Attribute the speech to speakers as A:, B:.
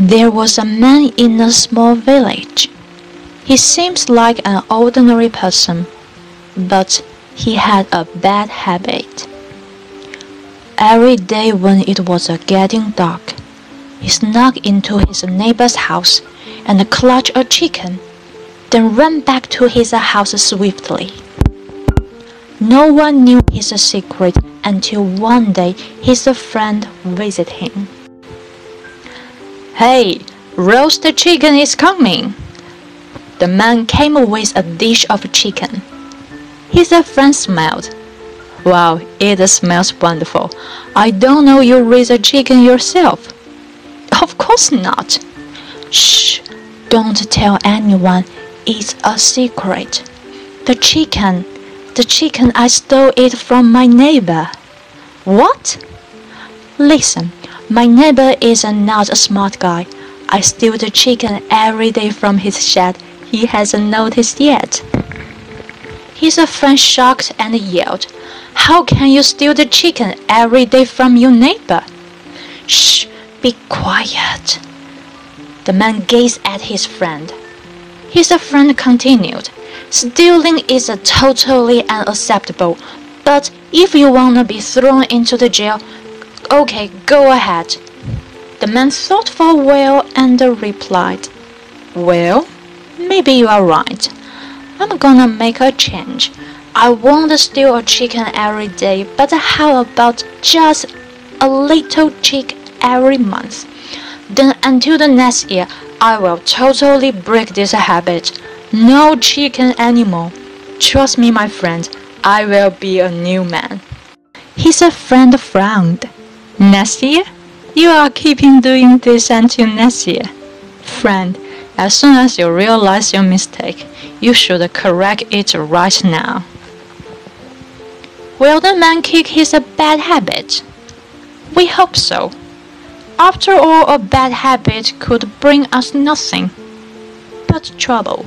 A: There was a man in a small village. He seems like an ordinary person, but he had a bad habit. Every day when it was getting dark, he snuck into his neighbor's house and clutched a chicken, then ran back to his house swiftly. No one knew his secret until one day his friend visited him.
B: Hey, roast chicken is coming!
A: The man came with a dish of chicken. His friend smiled.
B: Wow, it smells wonderful. I don't know you raise a chicken yourself.
A: Of course not. Shh, don't tell anyone. It's a secret. The chicken, the chicken I stole it from my neighbor.
B: What?
A: Listen, my neighbor is not a smart guy. I steal the chicken every day from his shed. He hasn't noticed yet. His friend shocked and yelled, How can you steal the chicken every day from your neighbor? Shh, be quiet. The man gazed at his friend. His friend continued, Stealing is totally unacceptable, but if you wanna be thrown into the jail, okay, go ahead. The man thought for a while and replied, Well, maybe you are right. I'm gonna make a change. I won't steal a chicken every day, but how about just a little chick every month? Then until the next year, I will totally break this habit. No chicken anymore. Trust me, my friend, I will be a new man.
B: His friend frowned. Next year? You are keeping doing this until next year. Friend, as soon as you realize your mistake, you should correct it right now.
A: Will the man kick his bad habit? We hope so. After all, a bad habit could bring us nothing but trouble.